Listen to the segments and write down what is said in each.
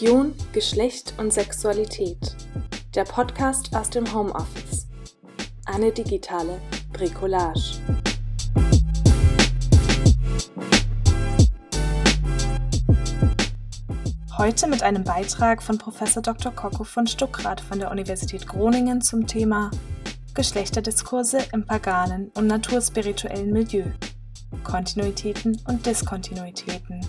Religion, Geschlecht und Sexualität. Der Podcast aus dem Homeoffice. Eine digitale Bricolage. Heute mit einem Beitrag von Prof. Dr. Kocko von Stuckrad von der Universität Groningen zum Thema Geschlechterdiskurse im paganen und naturspirituellen Milieu. Kontinuitäten und Diskontinuitäten.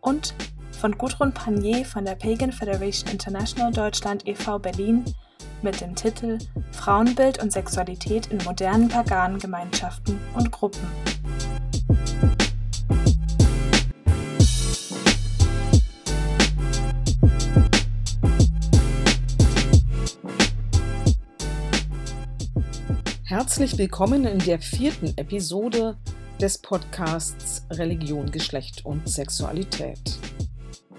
Und von Gudrun Panier von der Pagan Federation International Deutschland e.V. Berlin mit dem Titel Frauenbild und Sexualität in modernen paganen Gemeinschaften und Gruppen. Herzlich willkommen in der vierten Episode des Podcasts Religion, Geschlecht und Sexualität.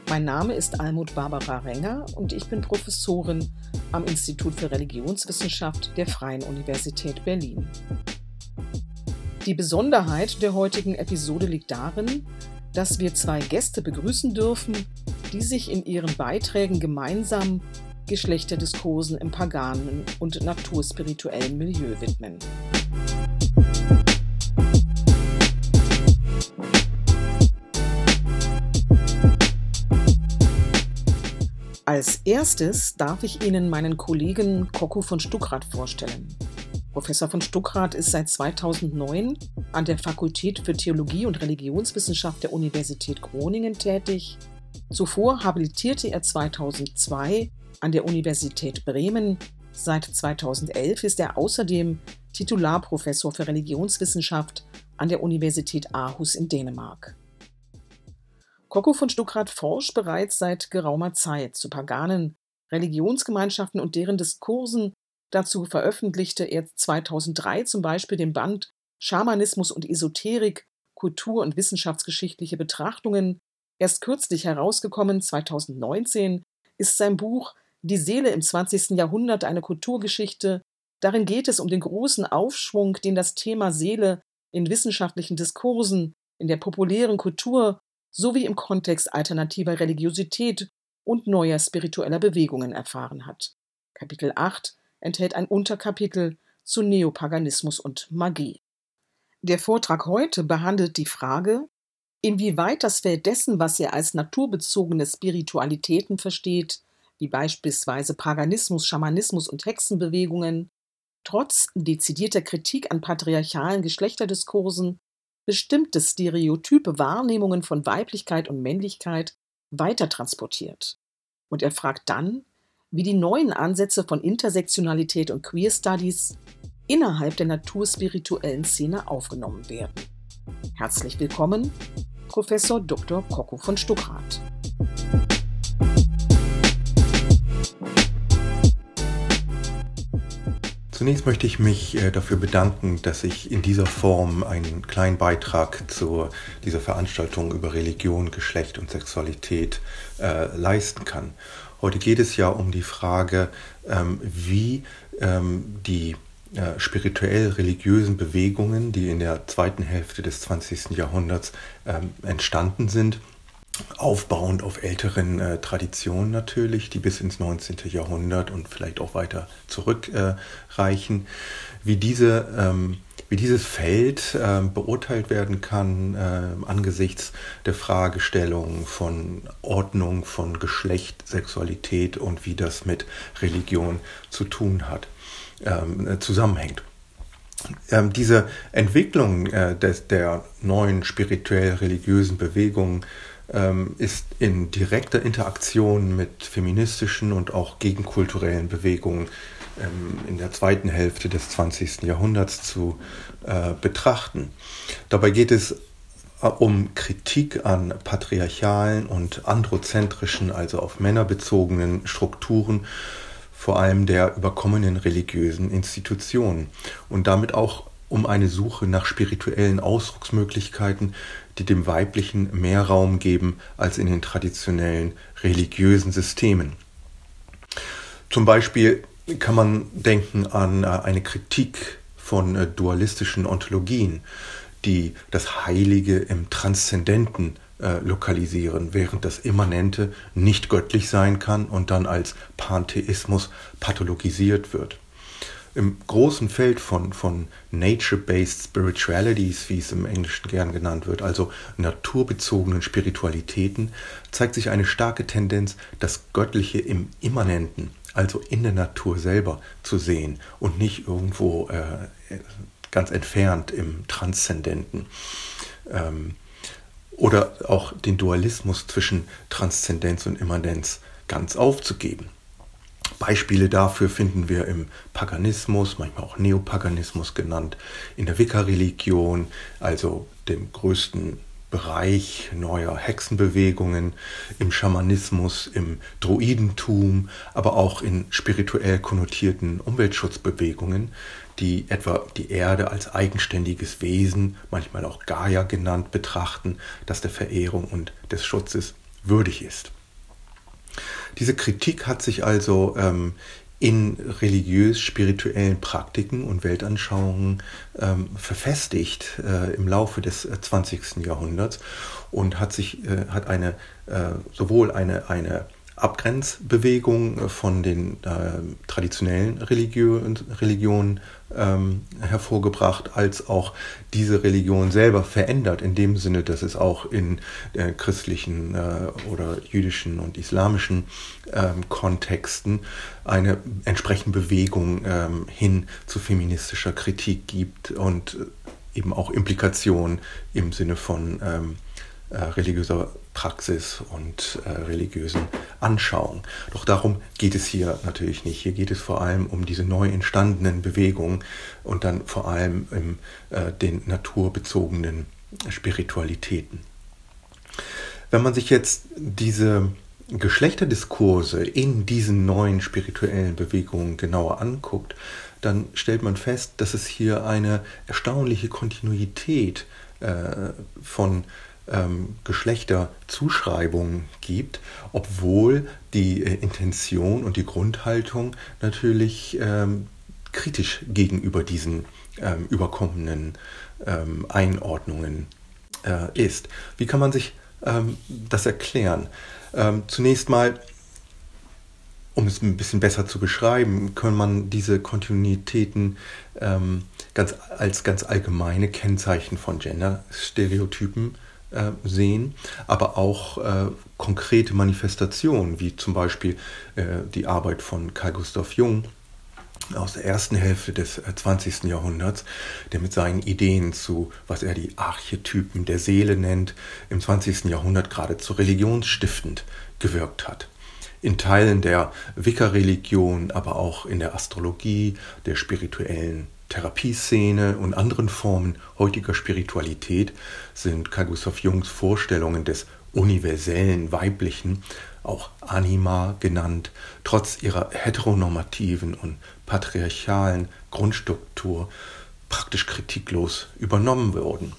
Mein Name ist Almut Barbara Renger und ich bin Professorin am Institut für Religionswissenschaft der Freien Universität Berlin. Die Besonderheit der heutigen Episode liegt darin, dass wir zwei Gäste begrüßen dürfen, die sich in ihren Beiträgen gemeinsam Geschlechterdiskursen im paganen und naturspirituellen Milieu widmen. Als erstes darf ich Ihnen meinen Kollegen Koko von Stuckrad vorstellen. Professor von Stuckrad ist seit 2009 an der Fakultät für Theologie und Religionswissenschaft der Universität Groningen tätig. Zuvor habilitierte er 2002 an der Universität Bremen. Seit 2011 ist er außerdem Titularprofessor für Religionswissenschaft an der Universität Aarhus in Dänemark. Koko von Stuckrad forscht bereits seit geraumer Zeit zu paganen Religionsgemeinschaften und deren Diskursen. Dazu veröffentlichte er 2003 zum Beispiel den Band Schamanismus und Esoterik, Kultur- und wissenschaftsgeschichtliche Betrachtungen. Erst kürzlich herausgekommen, 2019, ist sein Buch die Seele im 20. Jahrhundert eine Kulturgeschichte. Darin geht es um den großen Aufschwung, den das Thema Seele in wissenschaftlichen Diskursen, in der populären Kultur sowie im Kontext alternativer Religiosität und neuer spiritueller Bewegungen erfahren hat. Kapitel 8 enthält ein Unterkapitel zu Neopaganismus und Magie. Der Vortrag heute behandelt die Frage, inwieweit das Feld dessen, was er als naturbezogene Spiritualitäten versteht, wie beispielsweise Paganismus, Schamanismus und Hexenbewegungen, trotz dezidierter Kritik an patriarchalen Geschlechterdiskursen bestimmte stereotype Wahrnehmungen von Weiblichkeit und Männlichkeit weitertransportiert. Und er fragt dann, wie die neuen Ansätze von Intersektionalität und Queer Studies innerhalb der naturspirituellen Szene aufgenommen werden. Herzlich willkommen, Professor Dr. Kocko von Stuckrad. Zunächst möchte ich mich äh, dafür bedanken, dass ich in dieser Form einen kleinen Beitrag zu dieser Veranstaltung über Religion, Geschlecht und Sexualität äh, leisten kann. Heute geht es ja um die Frage, ähm, wie ähm, die äh, spirituell-religiösen Bewegungen, die in der zweiten Hälfte des 20. Jahrhunderts ähm, entstanden sind, aufbauend auf älteren äh, Traditionen natürlich, die bis ins 19. Jahrhundert und vielleicht auch weiter zurückreichen, äh, wie, diese, ähm, wie dieses Feld äh, beurteilt werden kann äh, angesichts der Fragestellung von Ordnung, von Geschlecht, Sexualität und wie das mit Religion zu tun hat, ähm, äh, zusammenhängt. Ähm, diese Entwicklung äh, des, der neuen spirituell-religiösen Bewegungen ähm, ist in direkter Interaktion mit feministischen und auch gegenkulturellen Bewegungen ähm, in der zweiten Hälfte des 20. Jahrhunderts zu äh, betrachten. Dabei geht es äh, um Kritik an patriarchalen und androzentrischen, also auf Männer bezogenen Strukturen, vor allem der überkommenen religiösen Institutionen und damit auch um eine Suche nach spirituellen Ausdrucksmöglichkeiten, die dem Weiblichen mehr Raum geben als in den traditionellen religiösen Systemen. Zum Beispiel kann man denken an äh, eine Kritik von äh, dualistischen Ontologien, die das Heilige im Transzendenten äh, lokalisieren, während das Immanente nicht göttlich sein kann und dann als Pantheismus pathologisiert wird. Im großen Feld von, von Nature-Based Spiritualities, wie es im Englischen gern genannt wird, also naturbezogenen Spiritualitäten, zeigt sich eine starke Tendenz, das Göttliche im Immanenten, also in der Natur selber zu sehen und nicht irgendwo äh, ganz entfernt im Transzendenten. Ähm, oder auch den Dualismus zwischen Transzendenz und Immanenz ganz aufzugeben. Beispiele dafür finden wir im Paganismus, manchmal auch Neopaganismus genannt, in der Wicca-Religion, also dem größten Bereich neuer Hexenbewegungen, im Schamanismus, im Druidentum, aber auch in spirituell konnotierten Umweltschutzbewegungen, die etwa die Erde als eigenständiges Wesen, manchmal auch Gaia genannt, betrachten, das der Verehrung und des Schutzes würdig ist. Diese Kritik hat sich also ähm, in religiös-spirituellen Praktiken und Weltanschauungen ähm, verfestigt äh, im Laufe des 20. Äh, Jahrhunderts und hat sich äh, hat eine äh, sowohl eine eine Abgrenzbewegung von den äh, traditionellen Religion, Religionen ähm, hervorgebracht, als auch diese Religion selber verändert, in dem Sinne, dass es auch in äh, christlichen äh, oder jüdischen und islamischen ähm, Kontexten eine entsprechende Bewegung ähm, hin zu feministischer Kritik gibt und eben auch Implikationen im Sinne von ähm, äh, religiöser Praxis und äh, religiösen Anschauung. Doch darum geht es hier natürlich nicht. Hier geht es vor allem um diese neu entstandenen Bewegungen und dann vor allem um äh, den naturbezogenen Spiritualitäten. Wenn man sich jetzt diese Geschlechterdiskurse in diesen neuen spirituellen Bewegungen genauer anguckt, dann stellt man fest, dass es hier eine erstaunliche Kontinuität äh, von ähm, Geschlechterzuschreibungen gibt, obwohl die äh, Intention und die Grundhaltung natürlich ähm, kritisch gegenüber diesen ähm, überkommenen ähm, Einordnungen äh, ist. Wie kann man sich ähm, das erklären? Ähm, zunächst mal um es ein bisschen besser zu beschreiben, kann man diese Kontinuitäten ganz, als ganz allgemeine Kennzeichen von Gender-Stereotypen äh, sehen, aber auch äh, konkrete Manifestationen, wie zum Beispiel äh, die Arbeit von Carl Gustav Jung aus der ersten Hälfte des 20. Äh, Jahrhunderts, der mit seinen Ideen zu, was er die Archetypen der Seele nennt, im 20. Jahrhundert geradezu religionsstiftend gewirkt hat in Teilen der Wicca-Religion, aber auch in der Astrologie, der spirituellen Therapieszene und anderen Formen heutiger Spiritualität sind Carl Gustav Jungs Vorstellungen des universellen Weiblichen, auch Anima genannt, trotz ihrer heteronormativen und patriarchalen Grundstruktur praktisch kritiklos übernommen worden.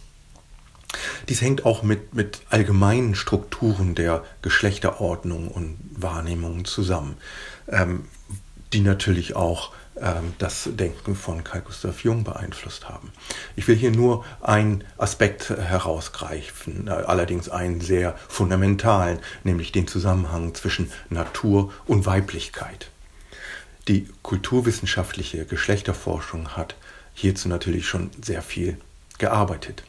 Dies hängt auch mit, mit allgemeinen Strukturen der Geschlechterordnung und Wahrnehmung zusammen, ähm, die natürlich auch das Denken von Carl Gustav Jung beeinflusst haben. Ich will hier nur einen Aspekt herausgreifen, äh, allerdings einen sehr fundamentalen, nämlich den Zusammenhang zwischen Natur und Weiblichkeit. Die kulturwissenschaftliche Geschlechterforschung hat hierzu natürlich schon sehr viel gearbeitet.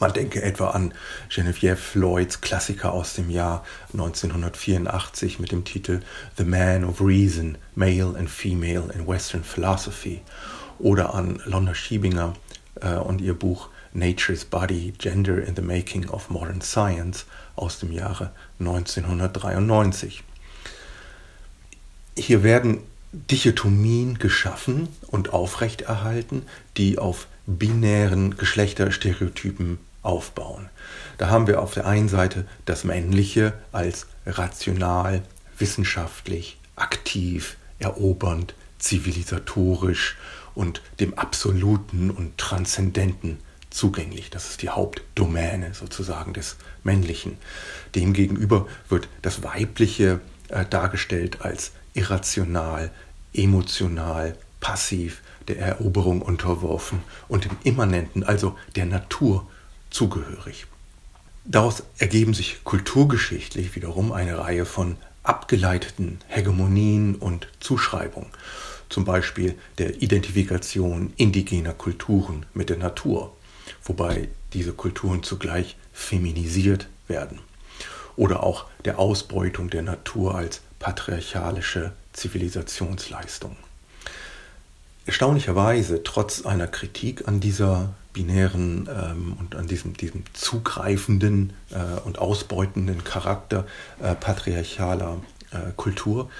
Man denke etwa an Genevieve Lloyds Klassiker aus dem Jahr 1984 mit dem Titel The Man of Reason, Male and Female in Western Philosophy oder an Lonna Schiebinger äh, und ihr Buch Nature's Body, Gender in the Making of Modern Science aus dem Jahre 1993. Hier werden Dichotomien geschaffen und aufrechterhalten, die auf binären Geschlechterstereotypen aufbauen. Da haben wir auf der einen Seite das Männliche als rational, wissenschaftlich, aktiv, erobernd, zivilisatorisch und dem Absoluten und Transzendenten zugänglich. Das ist die Hauptdomäne sozusagen des Männlichen. Demgegenüber wird das Weibliche äh, dargestellt als irrational, emotional, passiv, der Eroberung unterworfen und dem Immanenten, also der Natur, zugehörig. Daraus ergeben sich kulturgeschichtlich wiederum eine Reihe von abgeleiteten Hegemonien und Zuschreibungen, zum Beispiel der Identifikation indigener Kulturen mit der Natur, wobei diese Kulturen zugleich feminisiert werden, oder auch der Ausbeutung der Natur als patriarchalische Zivilisationsleistung. Erstaunlicherweise, trotz einer Kritik an dieser binären ähm, und an diesem, diesem zugreifenden äh, und ausbeutenden Charakter äh, patriarchaler äh, Kultur,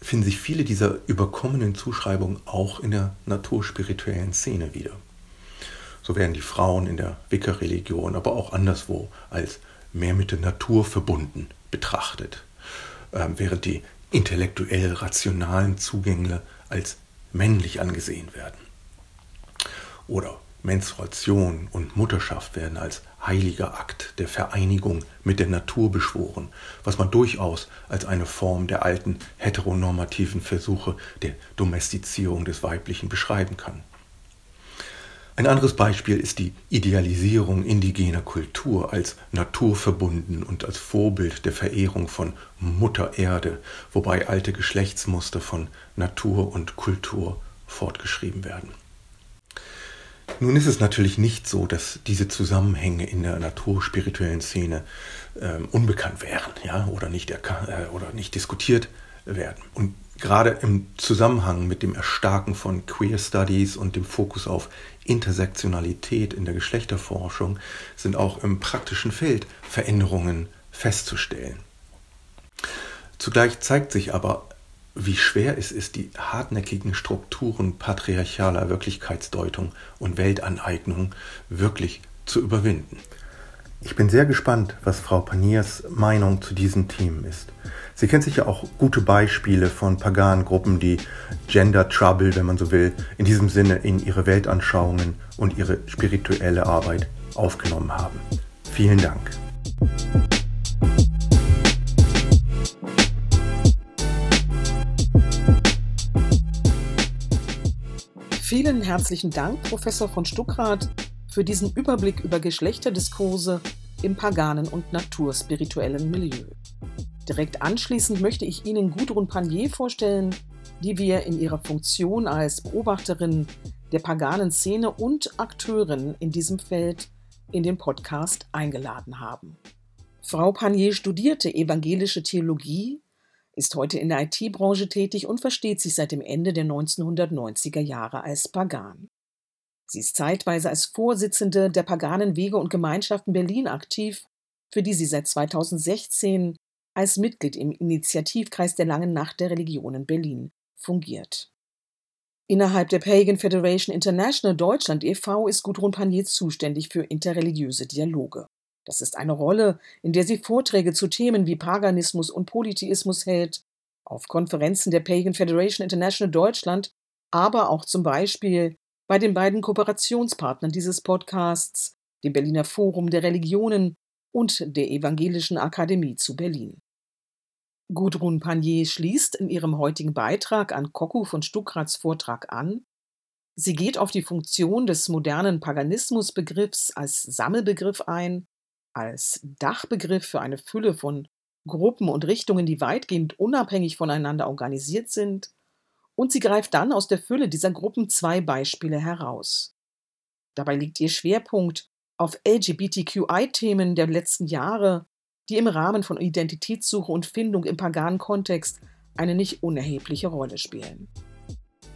finden sich viele dieser überkommenen Zuschreibungen auch in der naturspirituellen Szene wieder. So werden die Frauen in der Wicca-Religion, aber auch anderswo als mehr mit der Natur verbunden betrachtet, ähm, während die intellektuell rationalen Zugänge als männlich angesehen werden. Oder Menstruation und Mutterschaft werden als heiliger Akt der Vereinigung mit der Natur beschworen, was man durchaus als eine Form der alten heteronormativen Versuche der Domestizierung des Weiblichen beschreiben kann. Ein anderes Beispiel ist die Idealisierung indigener Kultur als naturverbunden und als Vorbild der Verehrung von Mutter Erde, wobei alte Geschlechtsmuster von Natur und Kultur fortgeschrieben werden. Nun ist es natürlich nicht so, dass diese Zusammenhänge in der naturspirituellen Szene äh, unbekannt wären ja, oder, nicht äh, oder nicht diskutiert werden. Und gerade im Zusammenhang mit dem Erstarken von Queer Studies und dem Fokus auf Intersektionalität in der Geschlechterforschung sind auch im praktischen Feld Veränderungen festzustellen. Zugleich zeigt sich aber wie schwer es ist, die hartnäckigen Strukturen patriarchaler Wirklichkeitsdeutung und Weltaneignung wirklich zu überwinden. Ich bin sehr gespannt, was Frau Paniers Meinung zu diesen Themen ist. Sie kennt sicher auch gute Beispiele von paganen Gruppen, die Gender Trouble, wenn man so will, in diesem Sinne in ihre Weltanschauungen und ihre spirituelle Arbeit aufgenommen haben. Vielen Dank. Vielen herzlichen Dank, Professor von Stuckrad, für diesen Überblick über Geschlechterdiskurse im paganen und naturspirituellen Milieu. Direkt anschließend möchte ich Ihnen Gudrun Panier vorstellen, die wir in ihrer Funktion als Beobachterin der paganen Szene und Akteurin in diesem Feld in den Podcast eingeladen haben. Frau Panier studierte evangelische Theologie ist heute in der IT-Branche tätig und versteht sich seit dem Ende der 1990er Jahre als Pagan. Sie ist zeitweise als Vorsitzende der Paganen Wege und Gemeinschaften Berlin aktiv, für die sie seit 2016 als Mitglied im Initiativkreis der Langen Nacht der Religionen Berlin fungiert. Innerhalb der Pagan Federation International Deutschland e.V. ist Gudrun Panier zuständig für interreligiöse Dialoge. Das ist eine Rolle, in der sie Vorträge zu Themen wie Paganismus und Polytheismus hält, auf Konferenzen der Pagan Federation International Deutschland, aber auch zum Beispiel bei den beiden Kooperationspartnern dieses Podcasts, dem Berliner Forum der Religionen und der Evangelischen Akademie zu Berlin. Gudrun Panier schließt in ihrem heutigen Beitrag an Koku von Stuckrats Vortrag an. Sie geht auf die Funktion des modernen Paganismusbegriffs als Sammelbegriff ein als Dachbegriff für eine Fülle von Gruppen und Richtungen, die weitgehend unabhängig voneinander organisiert sind, und sie greift dann aus der Fülle dieser Gruppen zwei Beispiele heraus. Dabei liegt ihr Schwerpunkt auf LGBTQI-Themen der letzten Jahre, die im Rahmen von Identitätssuche und Findung im paganen Kontext eine nicht unerhebliche Rolle spielen.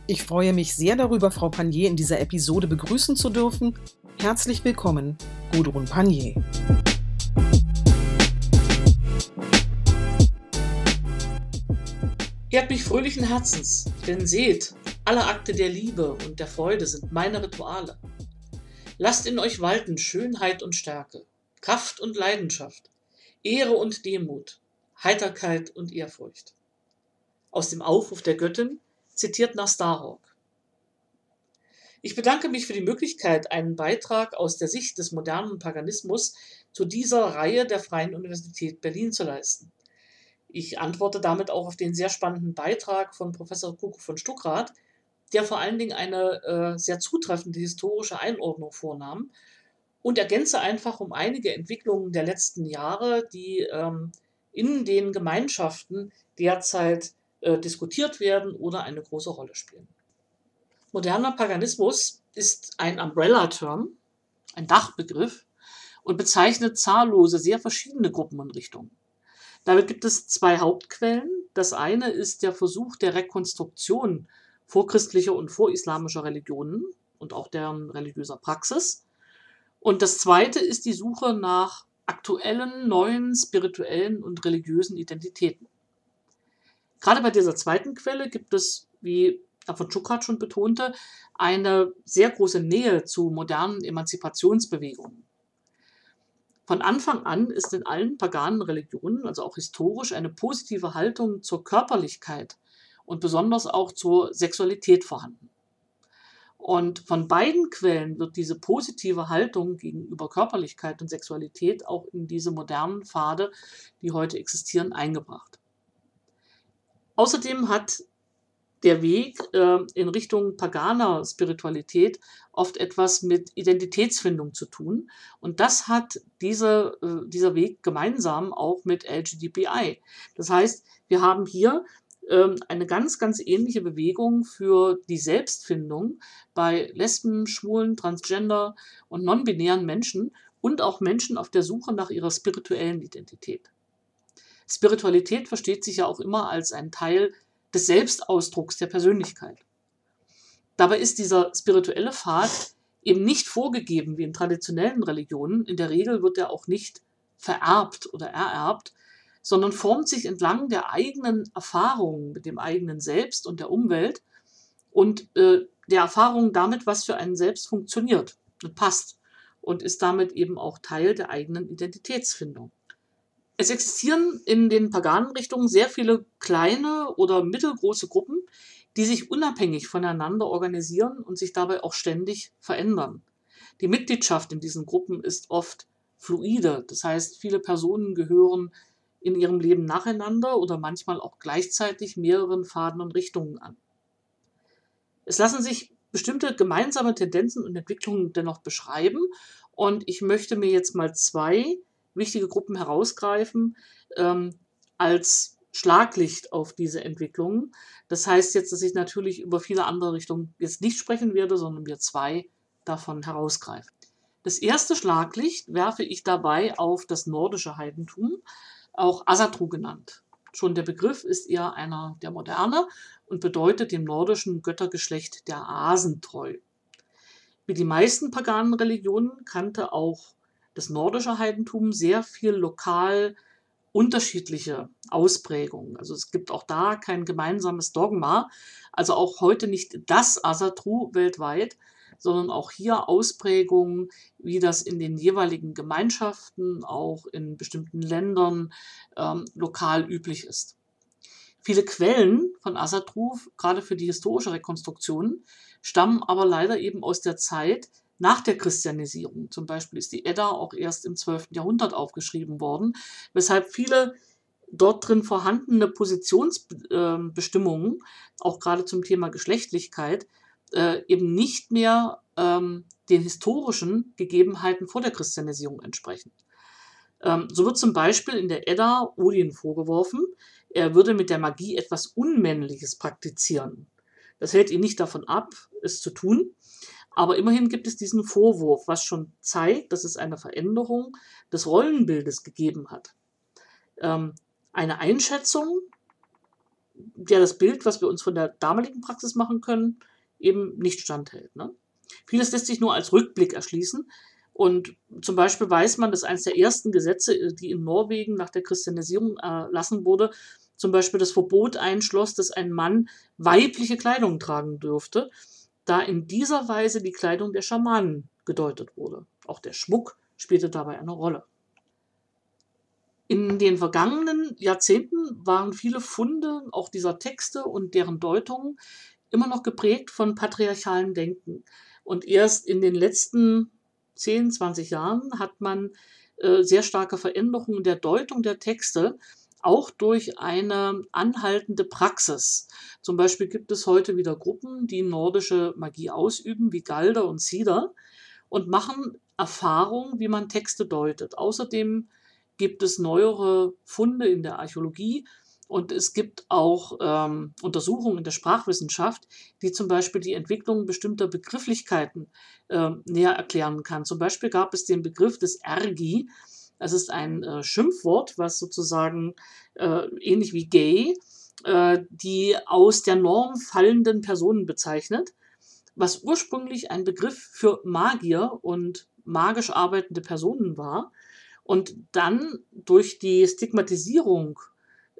Ich freue mich sehr darüber, Frau Panier in dieser Episode begrüßen zu dürfen. Herzlich willkommen, Gudrun Panier. Ehrt mich fröhlichen Herzens, denn seht, alle Akte der Liebe und der Freude sind meine Rituale. Lasst in euch walten Schönheit und Stärke, Kraft und Leidenschaft, Ehre und Demut, Heiterkeit und Ehrfurcht. Aus dem Aufruf der Göttin, zitiert nach Starhawk. Ich bedanke mich für die Möglichkeit, einen Beitrag aus der Sicht des modernen Paganismus zu dieser Reihe der Freien Universität Berlin zu leisten. Ich antworte damit auch auf den sehr spannenden Beitrag von Professor Kuku von Stuckrad, der vor allen Dingen eine äh, sehr zutreffende historische Einordnung vornahm und ergänze einfach um einige Entwicklungen der letzten Jahre, die ähm, in den Gemeinschaften derzeit äh, diskutiert werden oder eine große Rolle spielen. Moderner Paganismus ist ein Umbrella-Term, ein Dachbegriff und bezeichnet zahllose, sehr verschiedene Gruppen und Richtungen. Damit gibt es zwei Hauptquellen. Das eine ist der Versuch der Rekonstruktion vorchristlicher und vorislamischer Religionen und auch deren religiöser Praxis. Und das zweite ist die Suche nach aktuellen, neuen spirituellen und religiösen Identitäten. Gerade bei dieser zweiten Quelle gibt es, wie von Schukrat schon betonte, eine sehr große Nähe zu modernen Emanzipationsbewegungen. Von Anfang an ist in allen paganen Religionen, also auch historisch, eine positive Haltung zur Körperlichkeit und besonders auch zur Sexualität vorhanden. Und von beiden Quellen wird diese positive Haltung gegenüber Körperlichkeit und Sexualität auch in diese modernen Pfade, die heute existieren, eingebracht. Außerdem hat der Weg äh, in Richtung paganer Spiritualität oft etwas mit Identitätsfindung zu tun. Und das hat diese, äh, dieser Weg gemeinsam auch mit LGDBI. Das heißt, wir haben hier ähm, eine ganz, ganz ähnliche Bewegung für die Selbstfindung bei Lesben, Schwulen, Transgender und non-binären Menschen und auch Menschen auf der Suche nach ihrer spirituellen Identität. Spiritualität versteht sich ja auch immer als ein Teil des Selbstausdrucks der Persönlichkeit. Dabei ist dieser spirituelle Pfad eben nicht vorgegeben wie in traditionellen Religionen. In der Regel wird er auch nicht vererbt oder ererbt, sondern formt sich entlang der eigenen Erfahrungen mit dem eigenen Selbst und der Umwelt und äh, der Erfahrung damit, was für einen selbst funktioniert und passt und ist damit eben auch Teil der eigenen Identitätsfindung. Es existieren in den paganen Richtungen sehr viele kleine oder mittelgroße Gruppen, die sich unabhängig voneinander organisieren und sich dabei auch ständig verändern. Die Mitgliedschaft in diesen Gruppen ist oft fluide, das heißt, viele Personen gehören in ihrem Leben nacheinander oder manchmal auch gleichzeitig mehreren Faden und Richtungen an. Es lassen sich bestimmte gemeinsame Tendenzen und Entwicklungen dennoch beschreiben und ich möchte mir jetzt mal zwei wichtige Gruppen herausgreifen ähm, als Schlaglicht auf diese Entwicklungen. Das heißt jetzt, dass ich natürlich über viele andere Richtungen jetzt nicht sprechen werde, sondern mir zwei davon herausgreifen. Das erste Schlaglicht werfe ich dabei auf das nordische Heidentum, auch Asatru genannt. Schon der Begriff ist eher einer der Moderne und bedeutet dem nordischen Göttergeschlecht der Asen treu. Wie die meisten paganen Religionen kannte auch das nordische Heidentum sehr viel lokal unterschiedliche Ausprägungen. Also es gibt auch da kein gemeinsames Dogma, also auch heute nicht das Asatru weltweit, sondern auch hier Ausprägungen, wie das in den jeweiligen Gemeinschaften, auch in bestimmten Ländern ähm, lokal üblich ist. Viele Quellen von Asatru, gerade für die historische Rekonstruktion, stammen aber leider eben aus der Zeit nach der Christianisierung. Zum Beispiel ist die Edda auch erst im 12. Jahrhundert aufgeschrieben worden, weshalb viele dort drin vorhandene Positionsbestimmungen, ähm, auch gerade zum Thema Geschlechtlichkeit, äh, eben nicht mehr ähm, den historischen Gegebenheiten vor der Christianisierung entsprechen. Ähm, so wird zum Beispiel in der Edda Odin vorgeworfen, er würde mit der Magie etwas Unmännliches praktizieren. Das hält ihn nicht davon ab, es zu tun. Aber immerhin gibt es diesen Vorwurf, was schon zeigt, dass es eine Veränderung des Rollenbildes gegeben hat. Ähm, eine Einschätzung, der das Bild, was wir uns von der damaligen Praxis machen können, eben nicht standhält. Ne? Vieles lässt sich nur als Rückblick erschließen. Und zum Beispiel weiß man, dass eines der ersten Gesetze, äh, die in Norwegen nach der Christianisierung erlassen wurde, zum Beispiel das Verbot einschloss, dass ein Mann weibliche Kleidung tragen dürfte, da in dieser Weise die Kleidung der Schamanen gedeutet wurde. Auch der Schmuck spielte dabei eine Rolle. In den vergangenen Jahrzehnten waren viele Funde auch dieser Texte und deren Deutungen immer noch geprägt von patriarchalen Denken. Und erst in den letzten 10, 20 Jahren hat man äh, sehr starke Veränderungen der Deutung der Texte, auch durch eine anhaltende Praxis. Zum Beispiel gibt es heute wieder Gruppen, die nordische Magie ausüben, wie Galder und Sider, und machen Erfahrung, wie man Texte deutet. Außerdem gibt es neuere Funde in der Archäologie und es gibt auch ähm, Untersuchungen in der Sprachwissenschaft, die zum Beispiel die Entwicklung bestimmter Begrifflichkeiten äh, näher erklären kann. Zum Beispiel gab es den Begriff des Ergi. Das ist ein äh, Schimpfwort, was sozusagen äh, ähnlich wie gay äh, die aus der Norm fallenden Personen bezeichnet, was ursprünglich ein Begriff für Magier und magisch arbeitende Personen war und dann durch die Stigmatisierung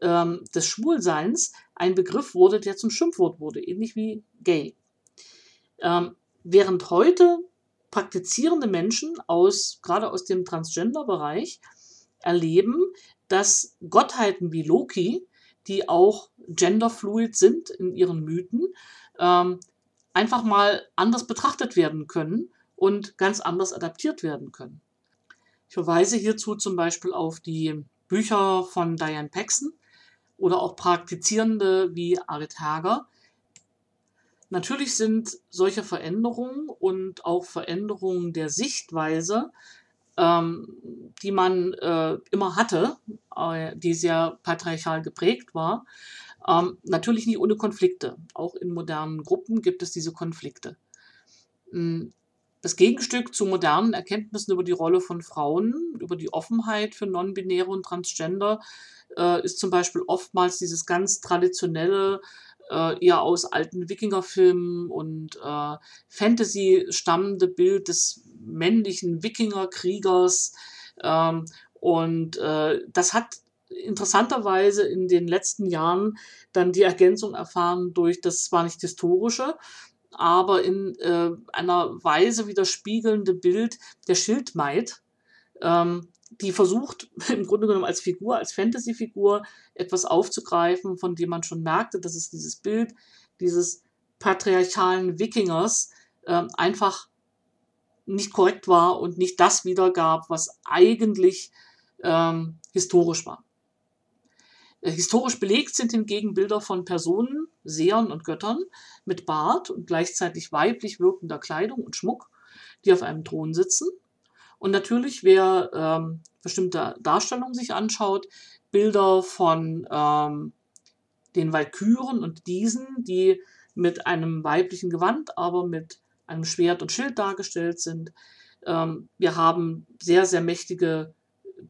ähm, des Schwulseins ein Begriff wurde, der zum Schimpfwort wurde, ähnlich wie gay. Ähm, während heute praktizierende Menschen aus, gerade aus dem Transgender-Bereich, erleben, dass Gottheiten wie Loki, die auch genderfluid sind in ihren Mythen, ähm, einfach mal anders betrachtet werden können und ganz anders adaptiert werden können. Ich verweise hierzu zum Beispiel auf die Bücher von Diane Paxson oder auch Praktizierende wie Arit Hager. Natürlich sind solche Veränderungen und auch Veränderungen der Sichtweise, ähm, die man äh, immer hatte, äh, die sehr patriarchal geprägt war, ähm, natürlich nicht ohne Konflikte. Auch in modernen Gruppen gibt es diese Konflikte. Hm, das Gegenstück zu modernen Erkenntnissen über die Rolle von Frauen, über die Offenheit für Non-Binäre und Transgender, äh, ist zum Beispiel oftmals dieses ganz traditionelle, äh, eher aus alten Wikingerfilmen und äh, Fantasy stammende Bild des männlichen Wikingerkriegers. Ähm, und äh, das hat interessanterweise in den letzten Jahren dann die Ergänzung erfahren durch das zwar nicht historische, aber in äh, einer Weise widerspiegelnde Bild der Schildmaid, ähm, die versucht im Grunde genommen als Figur, als Fantasy-Figur etwas aufzugreifen, von dem man schon merkte, dass es dieses Bild dieses patriarchalen Wikingers äh, einfach nicht korrekt war und nicht das wiedergab, was eigentlich ähm, historisch war. Äh, historisch belegt sind hingegen Bilder von Personen, Sehern und Göttern mit Bart und gleichzeitig weiblich wirkender Kleidung und Schmuck, die auf einem Thron sitzen. Und natürlich, wer ähm, bestimmte Darstellungen sich anschaut, Bilder von ähm, den Walküren und diesen, die mit einem weiblichen Gewand, aber mit einem Schwert und Schild dargestellt sind. Ähm, wir haben sehr, sehr mächtige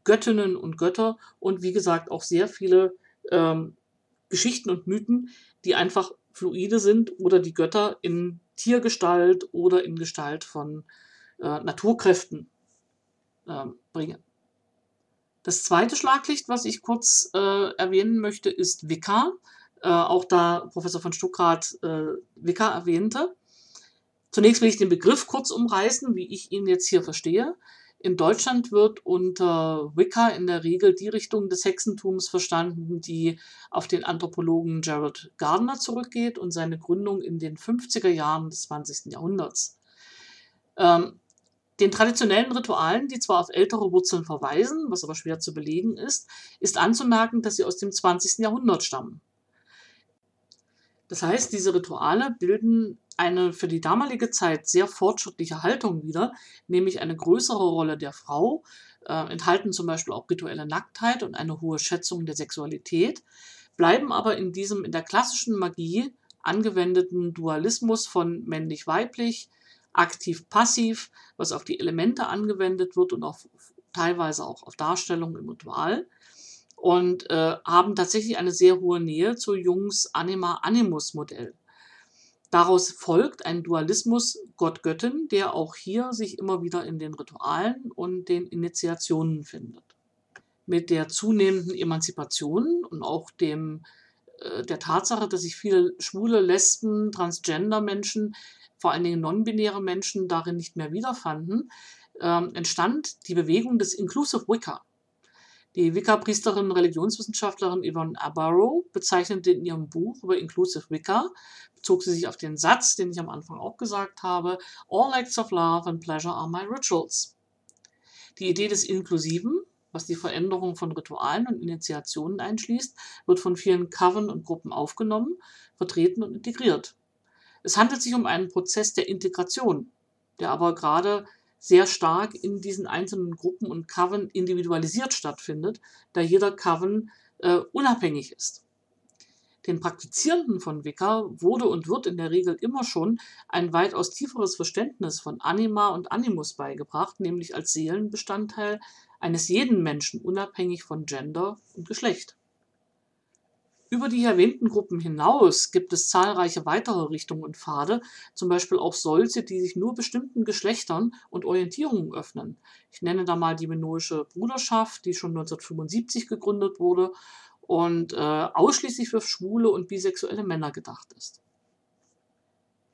Göttinnen und Götter und wie gesagt auch sehr viele ähm, Geschichten und Mythen, die einfach fluide sind oder die Götter in Tiergestalt oder in Gestalt von äh, Naturkräften äh, bringen. Das zweite Schlaglicht, was ich kurz äh, erwähnen möchte, ist Wicca. Äh, auch da Professor von Stuckrad äh, Wicca erwähnte. Zunächst will ich den Begriff kurz umreißen, wie ich ihn jetzt hier verstehe. In Deutschland wird unter Wicca in der Regel die Richtung des Hexentums verstanden, die auf den Anthropologen Gerald Gardner zurückgeht und seine Gründung in den 50er Jahren des 20. Jahrhunderts. Ähm, den traditionellen Ritualen, die zwar auf ältere Wurzeln verweisen, was aber schwer zu belegen ist, ist anzumerken, dass sie aus dem 20. Jahrhundert stammen. Das heißt, diese Rituale bilden eine für die damalige Zeit sehr fortschrittliche Haltung wieder, nämlich eine größere Rolle der Frau, äh, enthalten zum Beispiel auch rituelle Nacktheit und eine hohe Schätzung der Sexualität, bleiben aber in diesem in der klassischen Magie angewendeten Dualismus von männlich-weiblich, aktiv-passiv, was auf die Elemente angewendet wird und auch teilweise auch auf Darstellungen im Ritual und äh, haben tatsächlich eine sehr hohe Nähe zu Jungs Anima-Animus-Modell. Daraus folgt ein Dualismus Gott-Göttin, der auch hier sich immer wieder in den Ritualen und den Initiationen findet. Mit der zunehmenden Emanzipation und auch dem, äh, der Tatsache, dass sich viele schwule, Lesben, Transgender-Menschen, vor allen Dingen non-binäre Menschen darin nicht mehr wiederfanden, äh, entstand die Bewegung des Inclusive Wicca. Die Wicca-Priesterin, Religionswissenschaftlerin Yvonne Abarrow bezeichnete in ihrem Buch über Inclusive Wicca, bezog sie sich auf den Satz, den ich am Anfang auch gesagt habe, All acts of love and pleasure are my rituals. Die Idee des Inklusiven, was die Veränderung von Ritualen und Initiationen einschließt, wird von vielen Coven und Gruppen aufgenommen, vertreten und integriert. Es handelt sich um einen Prozess der Integration, der aber gerade sehr stark in diesen einzelnen Gruppen und Coven individualisiert stattfindet, da jeder Coven äh, unabhängig ist. Den Praktizierenden von Wicca wurde und wird in der Regel immer schon ein weitaus tieferes Verständnis von Anima und Animus beigebracht, nämlich als Seelenbestandteil eines jeden Menschen, unabhängig von Gender und Geschlecht. Über die erwähnten Gruppen hinaus gibt es zahlreiche weitere Richtungen und Pfade, zum Beispiel auch solche, die sich nur bestimmten Geschlechtern und Orientierungen öffnen. Ich nenne da mal die Minoische Bruderschaft, die schon 1975 gegründet wurde und äh, ausschließlich für schwule und bisexuelle Männer gedacht ist.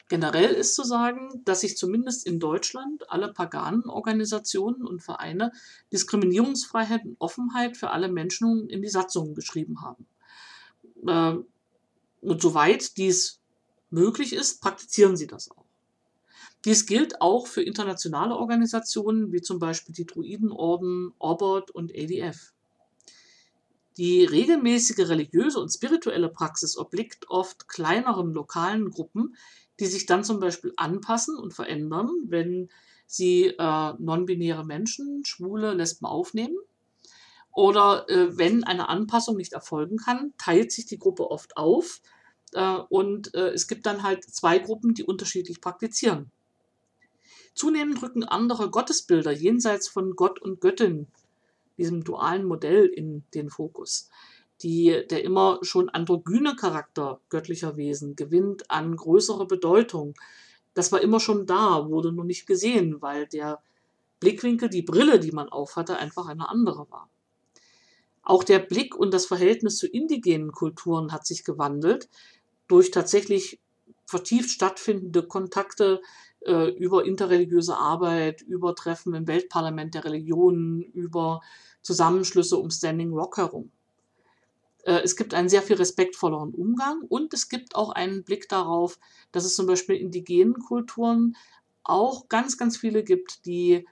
Generell ist zu sagen, dass sich zumindest in Deutschland alle paganen Organisationen und Vereine Diskriminierungsfreiheit und Offenheit für alle Menschen in die Satzungen geschrieben haben. Äh, und soweit dies möglich ist, praktizieren sie das auch. Dies gilt auch für internationale Organisationen wie zum Beispiel die Druidenorden, Orbot und ADF. Die regelmäßige religiöse und spirituelle Praxis obliegt oft kleineren lokalen Gruppen, die sich dann zum Beispiel anpassen und verändern, wenn sie äh, non-binäre Menschen, Schwule, Lesben aufnehmen. Oder äh, wenn eine Anpassung nicht erfolgen kann, teilt sich die Gruppe oft auf äh, und äh, es gibt dann halt zwei Gruppen, die unterschiedlich praktizieren. Zunehmend rücken andere Gottesbilder jenseits von Gott und Göttin diesem dualen Modell in den Fokus. Die, der immer schon androgyne Charakter göttlicher Wesen gewinnt an größere Bedeutung. Das war immer schon da, wurde nur nicht gesehen, weil der Blickwinkel, die Brille, die man aufhatte, einfach eine andere war. Auch der Blick und das Verhältnis zu indigenen Kulturen hat sich gewandelt durch tatsächlich vertieft stattfindende Kontakte äh, über interreligiöse Arbeit, über Treffen im Weltparlament der Religionen, über Zusammenschlüsse um Standing Rock herum. Äh, es gibt einen sehr viel respektvolleren Umgang und es gibt auch einen Blick darauf, dass es zum Beispiel in indigenen Kulturen auch ganz, ganz viele gibt, die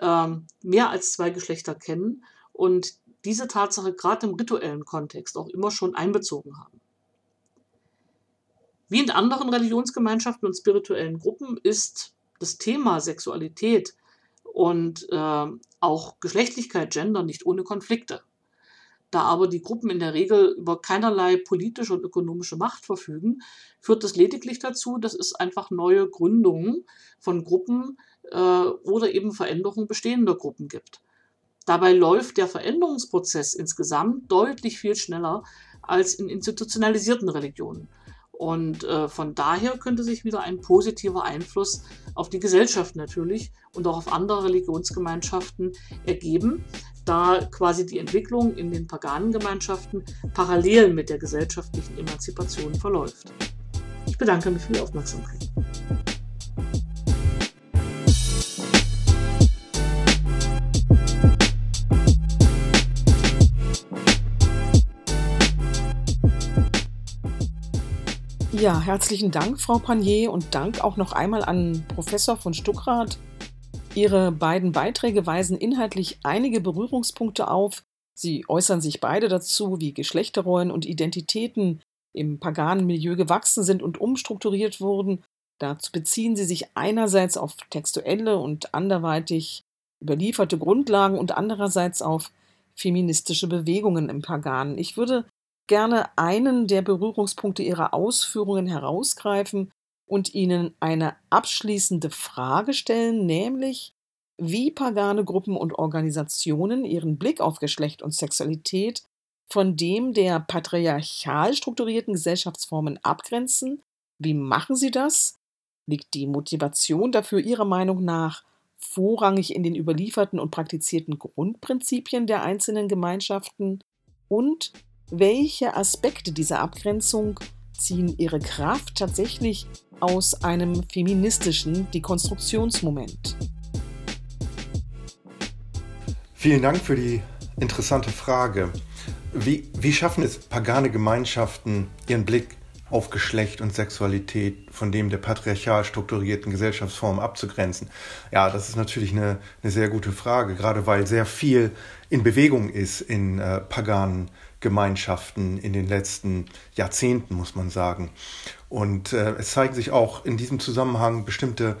ähm, mehr als zwei Geschlechter kennen und diese Tatsache gerade im rituellen Kontext auch immer schon einbezogen haben. Wie in anderen Religionsgemeinschaften und spirituellen Gruppen ist das Thema Sexualität und äh, auch Geschlechtlichkeit, Gender nicht ohne Konflikte. Da aber die Gruppen in der Regel über keinerlei politische und ökonomische Macht verfügen, führt das lediglich dazu, dass es einfach neue Gründungen von Gruppen äh, oder eben Veränderungen bestehender Gruppen gibt. Dabei läuft der Veränderungsprozess insgesamt deutlich viel schneller als in institutionalisierten Religionen. Und äh, von daher könnte sich wieder ein positiver Einfluss auf die Gesellschaft natürlich und auch auf andere Religionsgemeinschaften ergeben, da quasi die Entwicklung in den paganen Gemeinschaften parallel mit der gesellschaftlichen Emanzipation verläuft. Ich bedanke mich für die Aufmerksamkeit. Ja, herzlichen Dank, Frau Panier, und Dank auch noch einmal an Professor von Stuckrad. Ihre beiden Beiträge weisen inhaltlich einige Berührungspunkte auf. Sie äußern sich beide dazu, wie Geschlechterrollen und Identitäten im paganen Milieu gewachsen sind und umstrukturiert wurden. Dazu beziehen sie sich einerseits auf textuelle und anderweitig überlieferte Grundlagen und andererseits auf feministische Bewegungen im Paganen. Ich würde gerne einen der Berührungspunkte Ihrer Ausführungen herausgreifen und Ihnen eine abschließende Frage stellen, nämlich wie pagane Gruppen und Organisationen ihren Blick auf Geschlecht und Sexualität von dem der patriarchal strukturierten Gesellschaftsformen abgrenzen. Wie machen sie das? Liegt die Motivation dafür Ihrer Meinung nach vorrangig in den überlieferten und praktizierten Grundprinzipien der einzelnen Gemeinschaften? Und welche Aspekte dieser Abgrenzung ziehen ihre Kraft tatsächlich aus einem feministischen Dekonstruktionsmoment? Vielen Dank für die interessante Frage. Wie, wie schaffen es pagane Gemeinschaften, ihren Blick auf Geschlecht und Sexualität von dem der patriarchal strukturierten Gesellschaftsform abzugrenzen? Ja, das ist natürlich eine, eine sehr gute Frage, gerade weil sehr viel in Bewegung ist in äh, paganen Gemeinschaften in den letzten Jahrzehnten, muss man sagen. Und äh, es zeigen sich auch in diesem Zusammenhang bestimmte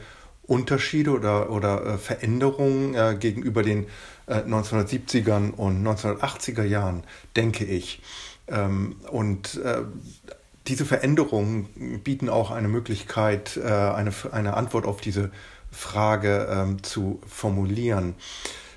Unterschiede oder, oder äh, Veränderungen äh, gegenüber den äh, 1970ern und 1980er Jahren, denke ich. Ähm, und äh, diese Veränderungen bieten auch eine Möglichkeit, äh, eine, eine Antwort auf diese Frage ähm, zu formulieren.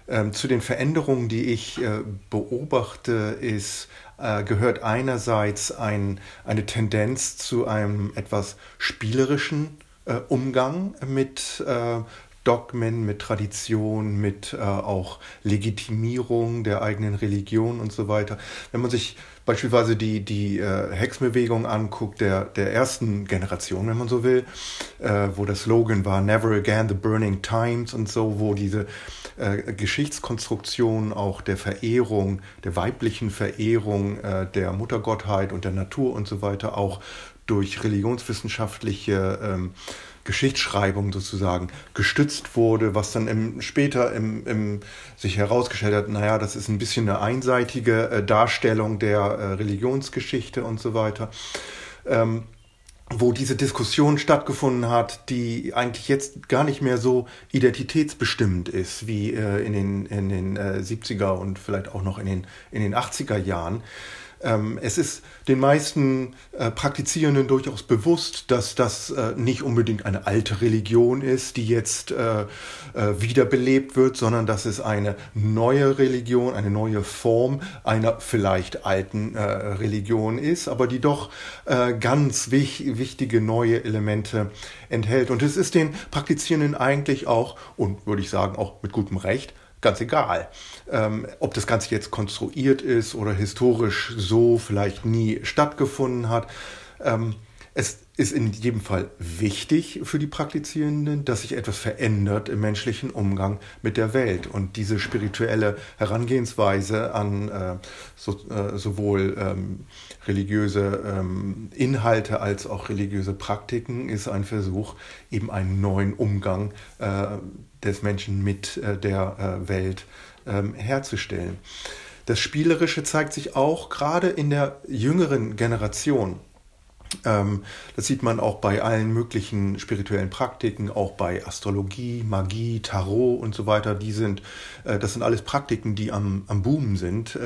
Ähm, zu den Veränderungen, die ich äh, beobachte, ist, äh, gehört einerseits ein, eine Tendenz zu einem etwas spielerischen äh, Umgang mit äh, Dogmen, mit Tradition, mit äh, auch Legitimierung der eigenen Religion und so weiter. Wenn man sich beispielsweise die, die äh, Hexenbewegung anguckt, der, der ersten Generation, wenn man so will, äh, wo der Slogan war Never Again the Burning Times und so, wo diese äh, Geschichtskonstruktion auch der Verehrung, der weiblichen Verehrung äh, der Muttergottheit und der Natur und so weiter auch durch religionswissenschaftliche ähm, Geschichtsschreibung sozusagen gestützt wurde, was dann im, später im, im, sich herausgestellt hat, naja, das ist ein bisschen eine einseitige äh, Darstellung der äh, Religionsgeschichte und so weiter. Ähm, wo diese Diskussion stattgefunden hat, die eigentlich jetzt gar nicht mehr so identitätsbestimmend ist wie äh, in den, in den äh, 70er und vielleicht auch noch in den, in den 80er Jahren. Ähm, es ist den meisten äh, Praktizierenden durchaus bewusst, dass das äh, nicht unbedingt eine alte Religion ist, die jetzt äh, wiederbelebt wird, sondern dass es eine neue Religion, eine neue Form einer vielleicht alten Religion ist, aber die doch ganz wich wichtige neue Elemente enthält. Und es ist den Praktizierenden eigentlich auch, und würde ich sagen auch mit gutem Recht, ganz egal. Ähm, ob das Ganze jetzt konstruiert ist oder historisch so vielleicht nie stattgefunden hat. Ähm, es ist in jedem Fall wichtig für die Praktizierenden, dass sich etwas verändert im menschlichen Umgang mit der Welt. Und diese spirituelle Herangehensweise an äh, so, äh, sowohl ähm, religiöse ähm, Inhalte als auch religiöse Praktiken ist ein Versuch, eben einen neuen Umgang äh, des Menschen mit äh, der äh, Welt ähm, herzustellen. Das Spielerische zeigt sich auch gerade in der jüngeren Generation. Ähm, das sieht man auch bei allen möglichen spirituellen Praktiken, auch bei Astrologie, Magie, Tarot und so weiter. Die sind, äh, das sind alles Praktiken, die am, am Boomen sind,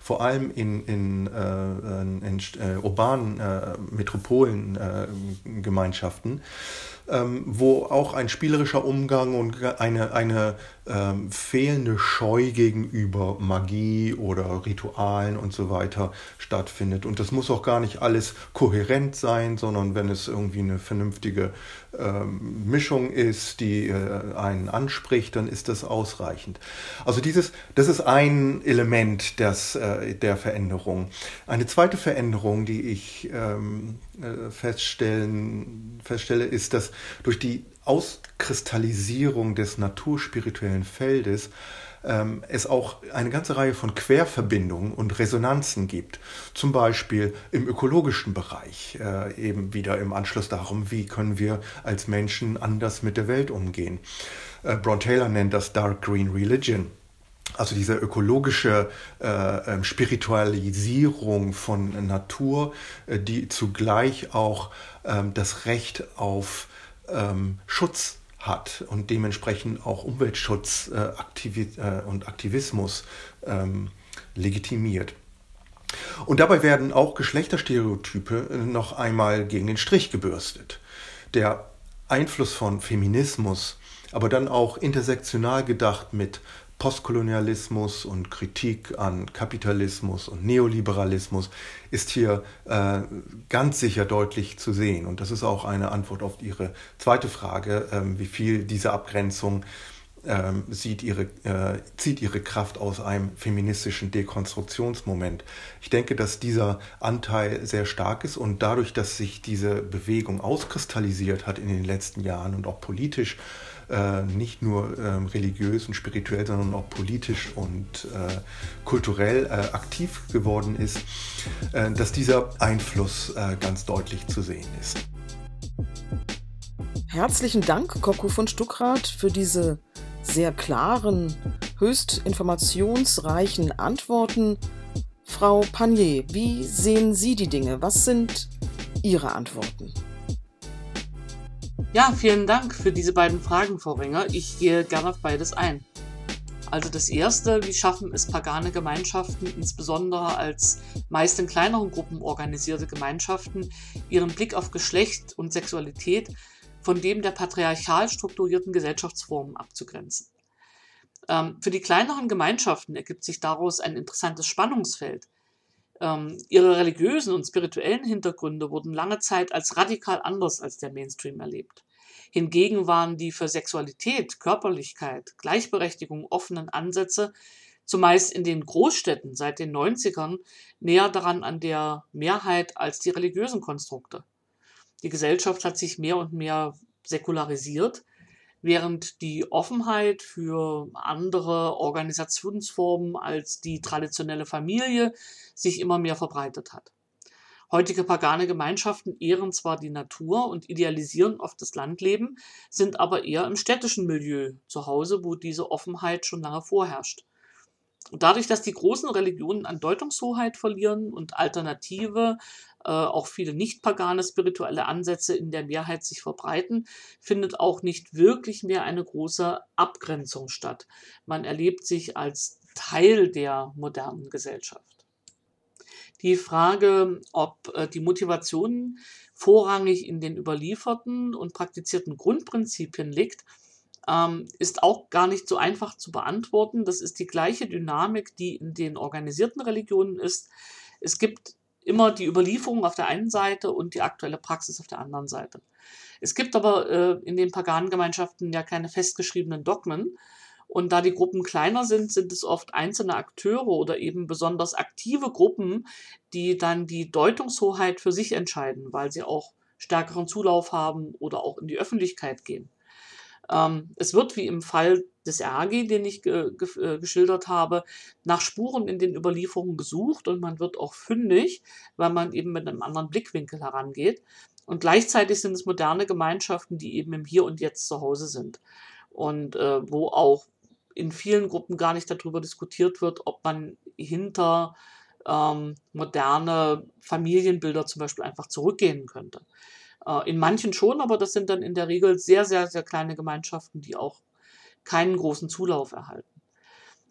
vor allem in, in, in, in urbanen äh, Metropolen, äh, Gemeinschaften ähm, wo auch ein spielerischer Umgang und eine, eine ähm, fehlende Scheu gegenüber Magie oder Ritualen und so weiter stattfindet. Und das muss auch gar nicht alles kohärent sein, sondern wenn es irgendwie eine vernünftige Mischung ist, die äh, einen anspricht, dann ist das ausreichend. Also dieses, das ist ein Element des, äh, der Veränderung. Eine zweite Veränderung, die ich ähm, äh, feststellen, feststelle, ist, dass durch die Auskristallisierung des naturspirituellen Feldes ähm, es auch eine ganze Reihe von Querverbindungen und Resonanzen gibt. Zum Beispiel im ökologischen Bereich, äh, eben wieder im Anschluss darum, wie können wir als Menschen anders mit der Welt umgehen. Äh, Bron Taylor nennt das Dark Green Religion. Also diese ökologische äh, ähm, Spiritualisierung von Natur, äh, die zugleich auch ähm, das Recht auf ähm, Schutz hat und dementsprechend auch Umweltschutz äh, Aktivi äh, und Aktivismus ähm, legitimiert. Und dabei werden auch Geschlechterstereotype äh, noch einmal gegen den Strich gebürstet. Der Einfluss von Feminismus, aber dann auch intersektional gedacht mit Postkolonialismus und Kritik an Kapitalismus und Neoliberalismus ist hier äh, ganz sicher deutlich zu sehen. Und das ist auch eine Antwort auf Ihre zweite Frage, ähm, wie viel diese Abgrenzung ähm, sieht ihre, äh, zieht ihre Kraft aus einem feministischen Dekonstruktionsmoment. Ich denke, dass dieser Anteil sehr stark ist und dadurch, dass sich diese Bewegung auskristallisiert hat in den letzten Jahren und auch politisch, äh, nicht nur ähm, religiös und spirituell, sondern auch politisch und äh, kulturell äh, aktiv geworden ist, äh, dass dieser Einfluss äh, ganz deutlich zu sehen ist. Herzlichen Dank, Koku von Stuckrad, für diese sehr klaren, höchst informationsreichen Antworten. Frau Panier, wie sehen Sie die Dinge? Was sind Ihre Antworten? Ja, vielen Dank für diese beiden Fragen, Frau Ringer. Ich gehe gerne auf beides ein. Also das erste, wie schaffen es pagane Gemeinschaften, insbesondere als meist in kleineren Gruppen organisierte Gemeinschaften, ihren Blick auf Geschlecht und Sexualität von dem der patriarchal strukturierten Gesellschaftsformen abzugrenzen. Ähm, für die kleineren Gemeinschaften ergibt sich daraus ein interessantes Spannungsfeld. Ähm, ihre religiösen und spirituellen Hintergründe wurden lange Zeit als radikal anders als der Mainstream erlebt. Hingegen waren die für Sexualität, Körperlichkeit, Gleichberechtigung offenen Ansätze zumeist in den Großstädten seit den 90ern näher daran an der Mehrheit als die religiösen Konstrukte. Die Gesellschaft hat sich mehr und mehr säkularisiert, während die Offenheit für andere Organisationsformen als die traditionelle Familie sich immer mehr verbreitet hat. Heutige pagane Gemeinschaften ehren zwar die Natur und idealisieren oft das Landleben, sind aber eher im städtischen Milieu zu Hause, wo diese Offenheit schon lange vorherrscht. Und dadurch, dass die großen Religionen an Deutungshoheit verlieren und alternative, äh, auch viele nicht pagane spirituelle Ansätze in der Mehrheit sich verbreiten, findet auch nicht wirklich mehr eine große Abgrenzung statt. Man erlebt sich als Teil der modernen Gesellschaft die Frage, ob äh, die Motivation vorrangig in den überlieferten und praktizierten Grundprinzipien liegt, ähm, ist auch gar nicht so einfach zu beantworten. Das ist die gleiche Dynamik, die in den organisierten Religionen ist. Es gibt immer die Überlieferung auf der einen Seite und die aktuelle Praxis auf der anderen Seite. Es gibt aber äh, in den paganen Gemeinschaften ja keine festgeschriebenen Dogmen, und da die Gruppen kleiner sind, sind es oft einzelne Akteure oder eben besonders aktive Gruppen, die dann die Deutungshoheit für sich entscheiden, weil sie auch stärkeren Zulauf haben oder auch in die Öffentlichkeit gehen. Ähm, es wird wie im Fall des RG, den ich ge ge äh, geschildert habe, nach Spuren in den Überlieferungen gesucht und man wird auch fündig, weil man eben mit einem anderen Blickwinkel herangeht. Und gleichzeitig sind es moderne Gemeinschaften, die eben im Hier und Jetzt zu Hause sind und äh, wo auch in vielen Gruppen gar nicht darüber diskutiert wird, ob man hinter ähm, moderne Familienbilder zum Beispiel einfach zurückgehen könnte. Äh, in manchen schon, aber das sind dann in der Regel sehr, sehr, sehr kleine Gemeinschaften, die auch keinen großen Zulauf erhalten.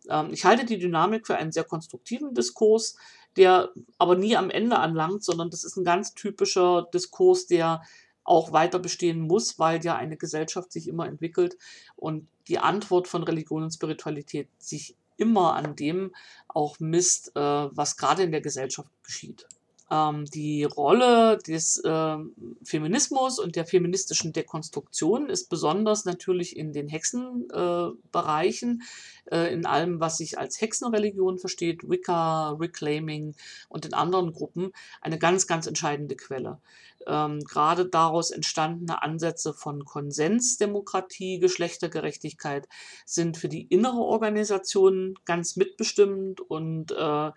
Ähm, ich halte die Dynamik für einen sehr konstruktiven Diskurs, der aber nie am Ende anlangt, sondern das ist ein ganz typischer Diskurs, der auch weiter bestehen muss, weil ja eine Gesellschaft sich immer entwickelt und die Antwort von Religion und Spiritualität sich immer an dem auch misst, äh, was gerade in der Gesellschaft geschieht. Ähm, die Rolle des äh, Feminismus und der feministischen Dekonstruktion ist besonders natürlich in den Hexenbereichen, äh, äh, in allem, was sich als Hexenreligion versteht, Wicca, Reclaiming und in anderen Gruppen, eine ganz, ganz entscheidende Quelle. Ähm, gerade daraus entstandene Ansätze von Konsensdemokratie, Geschlechtergerechtigkeit sind für die innere Organisation ganz mitbestimmt und äh,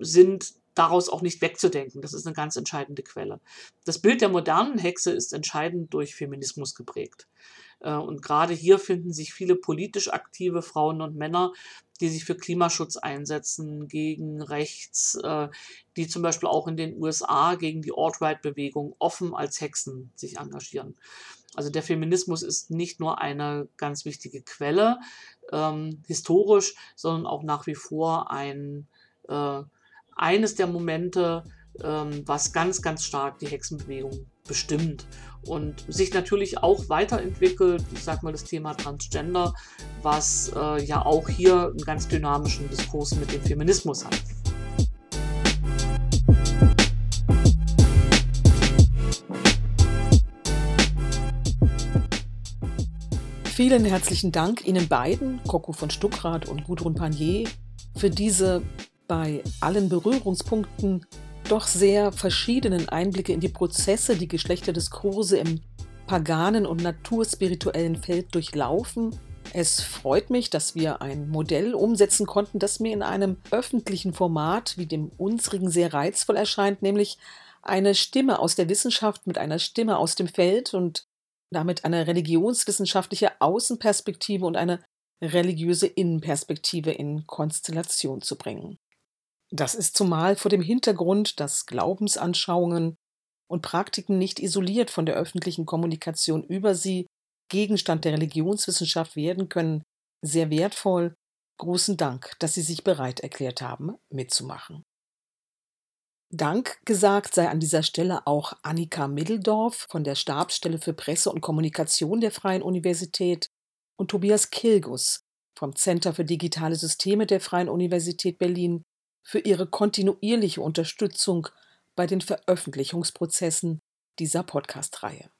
sind daraus auch nicht wegzudenken. Das ist eine ganz entscheidende Quelle. Das Bild der modernen Hexe ist entscheidend durch Feminismus geprägt. Äh, und gerade hier finden sich viele politisch aktive Frauen und Männer, die sich für Klimaschutz einsetzen, gegen Rechts, äh, die zum Beispiel auch in den USA gegen die Alt-Right-Bewegung offen als Hexen sich engagieren. Also der Feminismus ist nicht nur eine ganz wichtige Quelle ähm, historisch, sondern auch nach wie vor ein äh, eines der Momente, ähm, was ganz, ganz stark die Hexenbewegung bestimmt und sich natürlich auch weiterentwickelt. Ich sage mal das Thema Transgender, was äh, ja auch hier einen ganz dynamischen Diskurs mit dem Feminismus hat. Vielen herzlichen Dank Ihnen beiden, Coco von Stuckrad und Gudrun Panier, für diese bei allen Berührungspunkten doch sehr verschiedenen Einblicke in die Prozesse, die Geschlechterdiskurse im paganen und naturspirituellen Feld durchlaufen. Es freut mich, dass wir ein Modell umsetzen konnten, das mir in einem öffentlichen Format wie dem unsrigen sehr reizvoll erscheint, nämlich eine Stimme aus der Wissenschaft mit einer Stimme aus dem Feld und damit eine religionswissenschaftliche Außenperspektive und eine religiöse Innenperspektive in Konstellation zu bringen. Das ist zumal vor dem Hintergrund, dass Glaubensanschauungen und Praktiken nicht isoliert von der öffentlichen Kommunikation über sie Gegenstand der Religionswissenschaft werden können, sehr wertvoll. Großen Dank, dass Sie sich bereit erklärt haben, mitzumachen. Dank gesagt sei an dieser Stelle auch Annika Middeldorf von der Stabsstelle für Presse und Kommunikation der Freien Universität und Tobias Kilgus vom Center für digitale Systeme der Freien Universität Berlin für ihre kontinuierliche Unterstützung bei den Veröffentlichungsprozessen dieser Podcast-Reihe.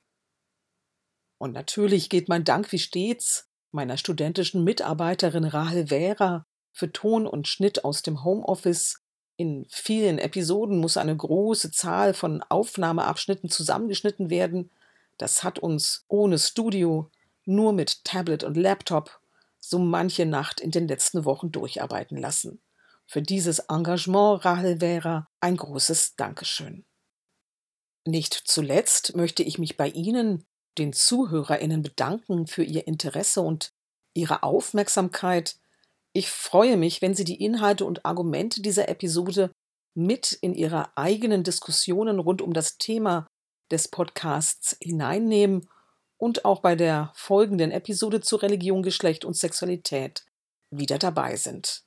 Und natürlich geht mein Dank wie stets meiner studentischen Mitarbeiterin Rahel Währer für Ton und Schnitt aus dem Homeoffice in vielen Episoden muss eine große Zahl von Aufnahmeabschnitten zusammengeschnitten werden. Das hat uns ohne Studio, nur mit Tablet und Laptop, so manche Nacht in den letzten Wochen durcharbeiten lassen. Für dieses Engagement, Rahel Vera, ein großes Dankeschön. Nicht zuletzt möchte ich mich bei Ihnen, den ZuhörerInnen, bedanken für Ihr Interesse und Ihre Aufmerksamkeit ich freue mich, wenn Sie die Inhalte und Argumente dieser Episode mit in Ihre eigenen Diskussionen rund um das Thema des Podcasts hineinnehmen und auch bei der folgenden Episode zu Religion, Geschlecht und Sexualität wieder dabei sind.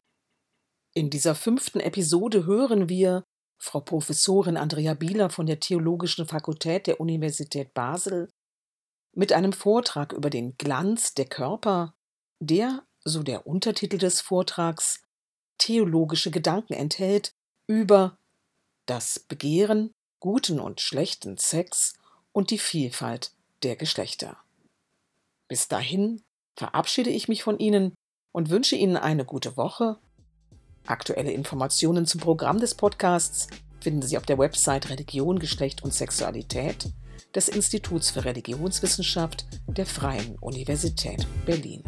In dieser fünften Episode hören wir Frau Professorin Andrea Bieler von der Theologischen Fakultät der Universität Basel mit einem Vortrag über den Glanz der Körper, der so der Untertitel des Vortrags, theologische Gedanken enthält über das Begehren, guten und schlechten Sex und die Vielfalt der Geschlechter. Bis dahin verabschiede ich mich von Ihnen und wünsche Ihnen eine gute Woche. Aktuelle Informationen zum Programm des Podcasts finden Sie auf der Website Religion, Geschlecht und Sexualität des Instituts für Religionswissenschaft der Freien Universität Berlin.